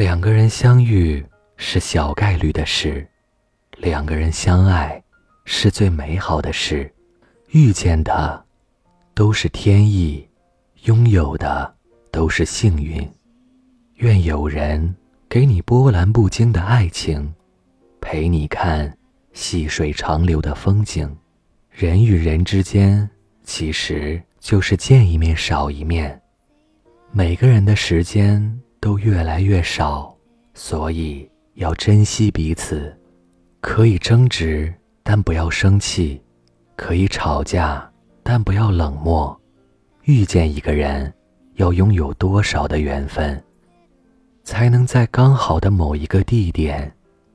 两个人相遇是小概率的事，两个人相爱是最美好的事。遇见的都是天意，拥有的都是幸运。愿有人给你波澜不惊的爱情，陪你看细水长流的风景。人与人之间，其实就是见一面少一面。每个人的时间都越来越少，所以要珍惜彼此。可以争执，但不要生气；可以吵架，但不要冷漠。遇见一个人，要拥有多少的缘分，才能在刚好的某一个地点，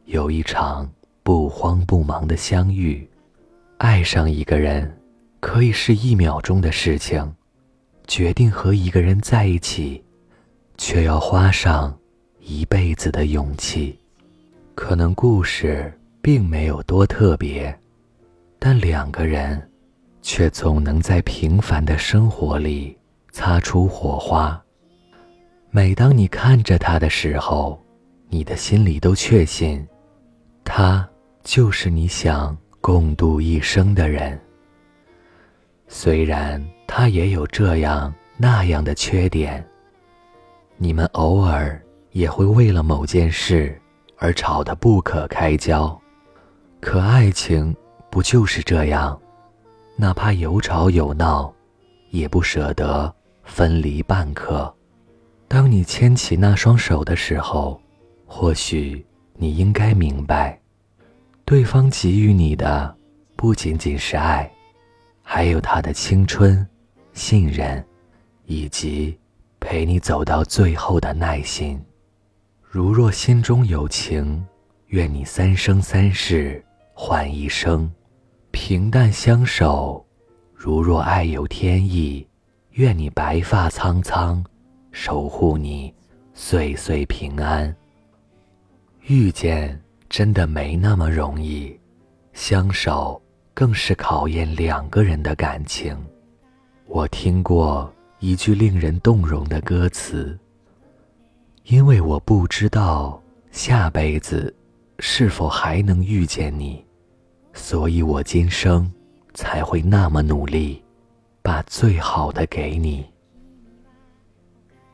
有一场不慌不忙的相遇？爱上一个人，可以是一秒钟的事情；决定和一个人在一起，却要花上一辈子的勇气。可能故事并没有多特别，但两个人，却总能在平凡的生活里擦出火花。每当你看着他的时候，你的心里都确信，他就是你想。共度一生的人，虽然他也有这样那样的缺点，你们偶尔也会为了某件事而吵得不可开交，可爱情不就是这样？哪怕有吵有闹，也不舍得分离半刻。当你牵起那双手的时候，或许你应该明白。对方给予你的不仅仅是爱，还有他的青春、信任，以及陪你走到最后的耐心。如若心中有情，愿你三生三世换一生，平淡相守；如若爱有天意，愿你白发苍苍，守护你岁岁平安。遇见。真的没那么容易，相守更是考验两个人的感情。我听过一句令人动容的歌词：“因为我不知道下辈子是否还能遇见你，所以我今生才会那么努力，把最好的给你。”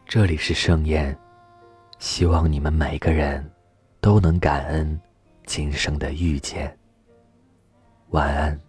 这里是盛宴，希望你们每个人都能感恩。今生的遇见，晚安。